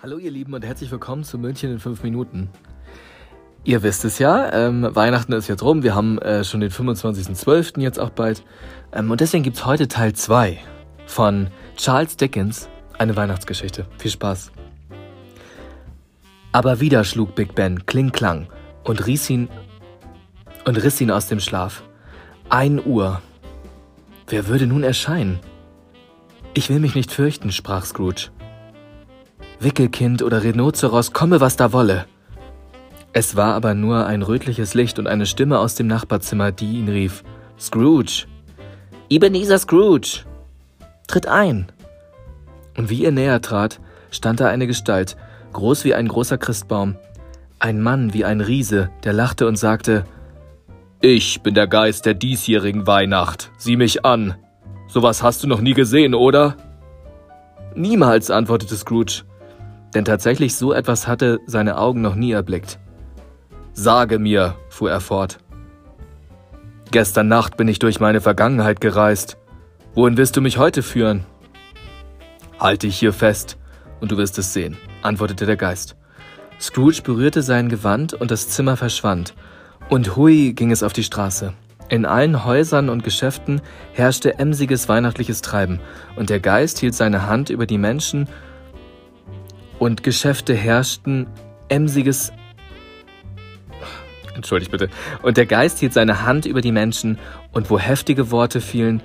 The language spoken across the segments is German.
Hallo ihr Lieben und herzlich willkommen zu München in 5 Minuten. Ihr wisst es ja, ähm, Weihnachten ist jetzt rum, wir haben äh, schon den 25.12. jetzt auch bald. Ähm, und deswegen gibt's heute Teil 2 von Charles Dickens, eine Weihnachtsgeschichte. Viel Spaß. Aber wieder schlug Big Ben Kling Klang und und riss ihn aus dem Schlaf. Ein Uhr. Wer würde nun erscheinen? Ich will mich nicht fürchten, sprach Scrooge. Wickelkind oder Rhinoceros, komme was da wolle. Es war aber nur ein rötliches Licht und eine Stimme aus dem Nachbarzimmer, die ihn rief. Scrooge! Ebenezer Scrooge! Tritt ein! Und wie ihr näher trat, stand da eine Gestalt, groß wie ein großer Christbaum. Ein Mann wie ein Riese, der lachte und sagte, Ich bin der Geist der diesjährigen Weihnacht. Sieh mich an. Sowas hast du noch nie gesehen, oder? Niemals, antwortete Scrooge denn tatsächlich so etwas hatte seine Augen noch nie erblickt. Sage mir, fuhr er fort. Gestern Nacht bin ich durch meine Vergangenheit gereist. Wohin wirst du mich heute führen? Halte ich hier fest, und du wirst es sehen, antwortete der Geist. Scrooge berührte sein Gewand und das Zimmer verschwand, und hui ging es auf die Straße. In allen Häusern und Geschäften herrschte emsiges weihnachtliches Treiben, und der Geist hielt seine Hand über die Menschen und Geschäfte herrschten emsiges Entschuldigt bitte. Und der Geist hielt seine Hand über die Menschen, und wo heftige Worte fielen,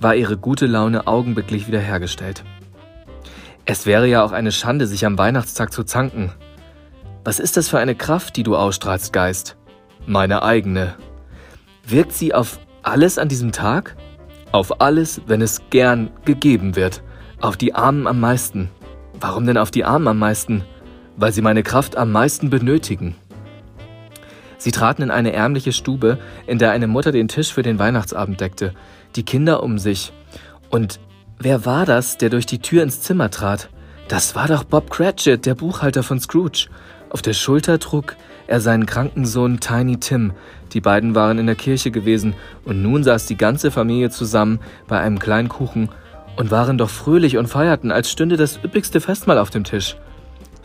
war ihre gute Laune augenblicklich wiederhergestellt. Es wäre ja auch eine Schande, sich am Weihnachtstag zu zanken. Was ist das für eine Kraft, die du ausstrahlst, Geist? Meine eigene. Wirkt sie auf alles an diesem Tag? Auf alles, wenn es gern gegeben wird. Auf die Armen am meisten. Warum denn auf die Armen am meisten? Weil sie meine Kraft am meisten benötigen. Sie traten in eine ärmliche Stube, in der eine Mutter den Tisch für den Weihnachtsabend deckte, die Kinder um sich. Und wer war das, der durch die Tür ins Zimmer trat? Das war doch Bob Cratchit, der Buchhalter von Scrooge. Auf der Schulter trug er seinen kranken Sohn Tiny Tim. Die beiden waren in der Kirche gewesen, und nun saß die ganze Familie zusammen bei einem kleinen Kuchen und waren doch fröhlich und feierten, als stünde das üppigste Festmahl auf dem Tisch.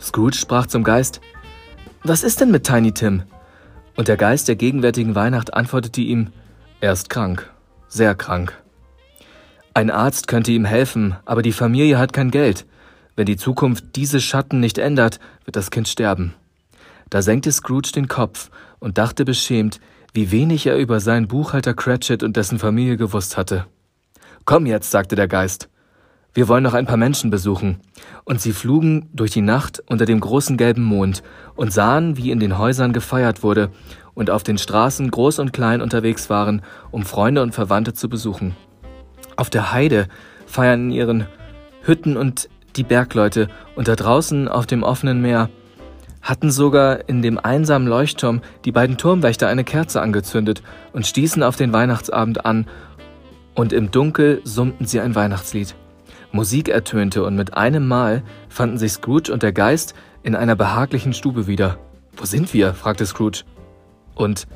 Scrooge sprach zum Geist, Was ist denn mit Tiny Tim? Und der Geist der gegenwärtigen Weihnacht antwortete ihm, Er ist krank, sehr krank. Ein Arzt könnte ihm helfen, aber die Familie hat kein Geld. Wenn die Zukunft diese Schatten nicht ändert, wird das Kind sterben. Da senkte Scrooge den Kopf und dachte beschämt, wie wenig er über seinen Buchhalter Cratchit und dessen Familie gewusst hatte. Komm jetzt, sagte der Geist. Wir wollen noch ein paar Menschen besuchen. Und sie flogen durch die Nacht unter dem großen gelben Mond und sahen, wie in den Häusern gefeiert wurde und auf den Straßen groß und klein unterwegs waren, um Freunde und Verwandte zu besuchen. Auf der Heide feiern in ihren Hütten und die Bergleute und da draußen auf dem offenen Meer hatten sogar in dem einsamen Leuchtturm die beiden Turmwächter eine Kerze angezündet und stießen auf den Weihnachtsabend an und im Dunkel summten sie ein Weihnachtslied. Musik ertönte und mit einem Mal fanden sich Scrooge und der Geist in einer behaglichen Stube wieder. Wo sind wir? fragte Scrooge. Und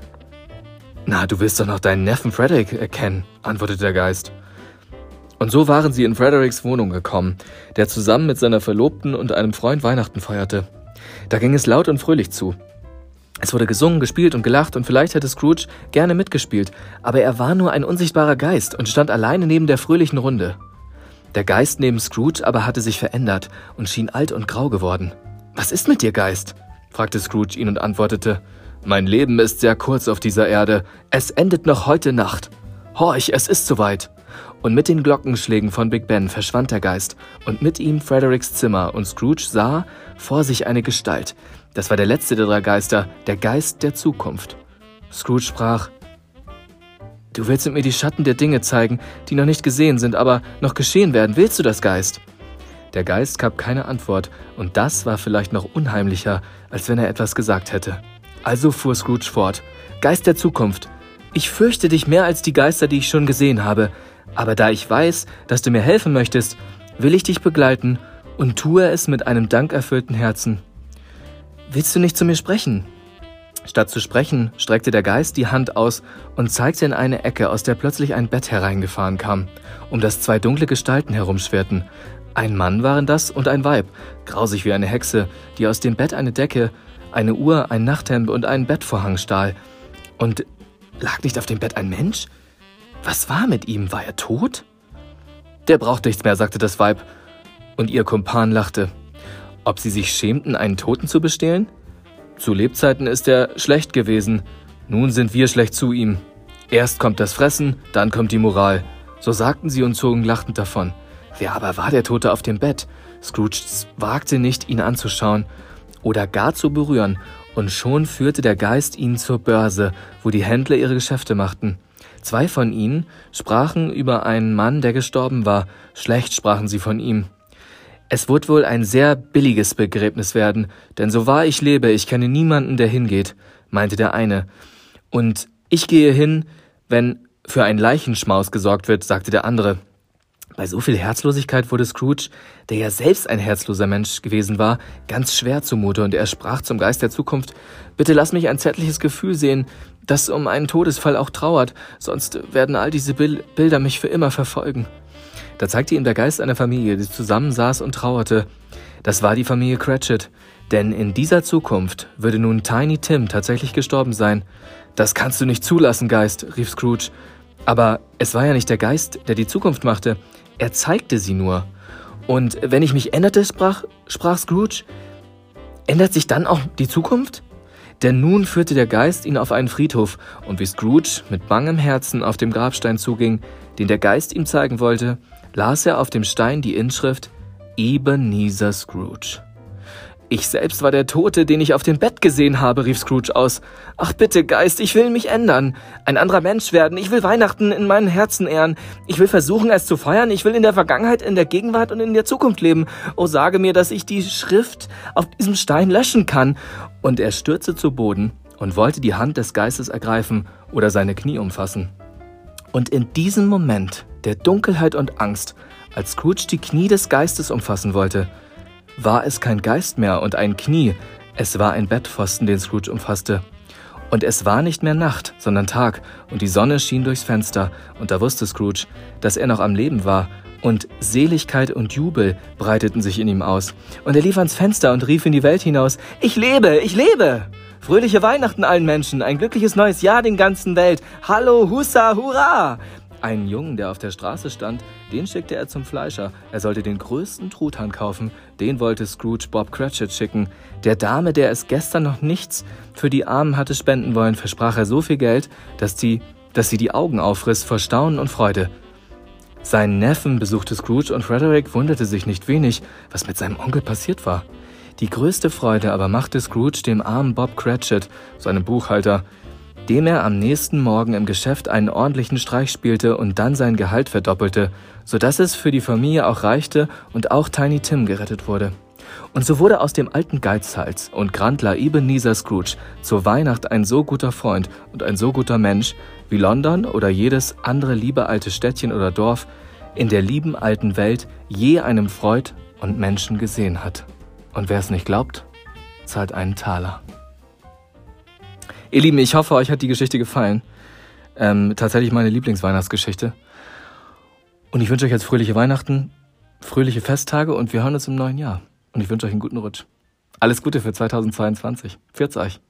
na, du willst doch noch deinen Neffen Frederick erkennen, antwortete der Geist. Und so waren sie in Fredericks Wohnung gekommen, der zusammen mit seiner Verlobten und einem Freund Weihnachten feierte. Da ging es laut und fröhlich zu. Es wurde gesungen, gespielt und gelacht und vielleicht hätte Scrooge gerne mitgespielt, aber er war nur ein unsichtbarer Geist und stand alleine neben der fröhlichen Runde. Der Geist neben Scrooge aber hatte sich verändert und schien alt und grau geworden. Was ist mit dir, Geist? fragte Scrooge ihn und antwortete, Mein Leben ist sehr kurz auf dieser Erde, es endet noch heute Nacht. Horch, es ist soweit. Und mit den Glockenschlägen von Big Ben verschwand der Geist, und mit ihm Fredericks Zimmer, und Scrooge sah vor sich eine Gestalt, das war der letzte der drei Geister, der Geist der Zukunft. Scrooge sprach, Du willst mir die Schatten der Dinge zeigen, die noch nicht gesehen sind, aber noch geschehen werden. Willst du das, Geist? Der Geist gab keine Antwort, und das war vielleicht noch unheimlicher, als wenn er etwas gesagt hätte. Also fuhr Scrooge fort. Geist der Zukunft, ich fürchte dich mehr als die Geister, die ich schon gesehen habe, aber da ich weiß, dass du mir helfen möchtest, will ich dich begleiten und tue es mit einem dankerfüllten Herzen. Willst du nicht zu mir sprechen? Statt zu sprechen, streckte der Geist die Hand aus und zeigte in eine Ecke, aus der plötzlich ein Bett hereingefahren kam, um das zwei dunkle Gestalten herumschwerten. Ein Mann waren das und ein Weib, grausig wie eine Hexe, die aus dem Bett eine Decke, eine Uhr, ein Nachthemd und einen Bettvorhang stahl. Und lag nicht auf dem Bett ein Mensch? Was war mit ihm? War er tot? Der braucht nichts mehr, sagte das Weib. Und ihr Kumpan lachte. Ob sie sich schämten, einen Toten zu bestehlen? Zu Lebzeiten ist er schlecht gewesen. Nun sind wir schlecht zu ihm. Erst kommt das Fressen, dann kommt die Moral. So sagten sie und zogen lachend davon. Wer aber war der Tote auf dem Bett? Scrooge wagte nicht, ihn anzuschauen oder gar zu berühren, und schon führte der Geist ihn zur Börse, wo die Händler ihre Geschäfte machten. Zwei von ihnen sprachen über einen Mann, der gestorben war, schlecht sprachen sie von ihm. Es wird wohl ein sehr billiges Begräbnis werden, denn so wahr ich lebe, ich kenne niemanden, der hingeht, meinte der eine. Und ich gehe hin, wenn für ein Leichenschmaus gesorgt wird, sagte der andere. Bei so viel Herzlosigkeit wurde Scrooge, der ja selbst ein herzloser Mensch gewesen war, ganz schwer zumute, und er sprach zum Geist der Zukunft Bitte lass mich ein zärtliches Gefühl sehen, das um einen Todesfall auch trauert, sonst werden all diese Bil Bilder mich für immer verfolgen. Da zeigte ihm der Geist einer Familie, die zusammensaß und trauerte. Das war die Familie Cratchit, denn in dieser Zukunft würde nun Tiny Tim tatsächlich gestorben sein. Das kannst du nicht zulassen, Geist, rief Scrooge. Aber es war ja nicht der Geist, der die Zukunft machte. Er zeigte sie nur. Und wenn ich mich änderte, sprach, sprach Scrooge, ändert sich dann auch die Zukunft? Denn nun führte der Geist ihn auf einen Friedhof, und wie Scrooge mit bangem Herzen auf dem Grabstein zuging, den der Geist ihm zeigen wollte, las er auf dem Stein die Inschrift Ebenezer Scrooge. Ich selbst war der Tote, den ich auf dem Bett gesehen habe, rief Scrooge aus. Ach bitte, Geist, ich will mich ändern, ein anderer Mensch werden, ich will Weihnachten in meinem Herzen ehren, ich will versuchen, es zu feiern, ich will in der Vergangenheit, in der Gegenwart und in der Zukunft leben. Oh, sage mir, dass ich die Schrift auf diesem Stein löschen kann. Und er stürzte zu Boden und wollte die Hand des Geistes ergreifen oder seine Knie umfassen. Und in diesem Moment der Dunkelheit und Angst, als Scrooge die Knie des Geistes umfassen wollte, war es kein Geist mehr und ein Knie, es war ein Bettpfosten, den Scrooge umfasste. Und es war nicht mehr Nacht, sondern Tag, und die Sonne schien durchs Fenster, und da wusste Scrooge, dass er noch am Leben war, und Seligkeit und Jubel breiteten sich in ihm aus. Und er lief ans Fenster und rief in die Welt hinaus, Ich lebe, ich lebe! Fröhliche Weihnachten allen Menschen, ein glückliches neues Jahr den ganzen Welt. Hallo, Hussa, Hurra! Einen Jungen, der auf der Straße stand, den schickte er zum Fleischer. Er sollte den größten Truthahn kaufen. Den wollte Scrooge Bob Cratchit schicken. Der Dame, der es gestern noch nichts für die Armen hatte spenden wollen, versprach er so viel Geld, dass, die, dass sie die Augen aufriss vor Staunen und Freude. Seinen Neffen besuchte Scrooge und Frederick wunderte sich nicht wenig, was mit seinem Onkel passiert war. Die größte Freude aber machte Scrooge dem armen Bob Cratchit, seinem Buchhalter, dem er am nächsten Morgen im Geschäft einen ordentlichen Streich spielte und dann sein Gehalt verdoppelte, so dass es für die Familie auch reichte und auch Tiny Tim gerettet wurde. Und so wurde aus dem alten Geizhals und Grandler Ebenezer Scrooge zur Weihnacht ein so guter Freund und ein so guter Mensch, wie London oder jedes andere liebe alte Städtchen oder Dorf in der lieben alten Welt je einem Freud und Menschen gesehen hat. Und wer es nicht glaubt, zahlt einen Taler. Ihr Lieben, ich hoffe, euch hat die Geschichte gefallen. Ähm, tatsächlich meine Lieblingsweihnachtsgeschichte. Und ich wünsche euch jetzt fröhliche Weihnachten, fröhliche Festtage und wir hören uns im neuen Jahr. Und ich wünsche euch einen guten Rutsch. Alles Gute für 2022. Pfiat euch.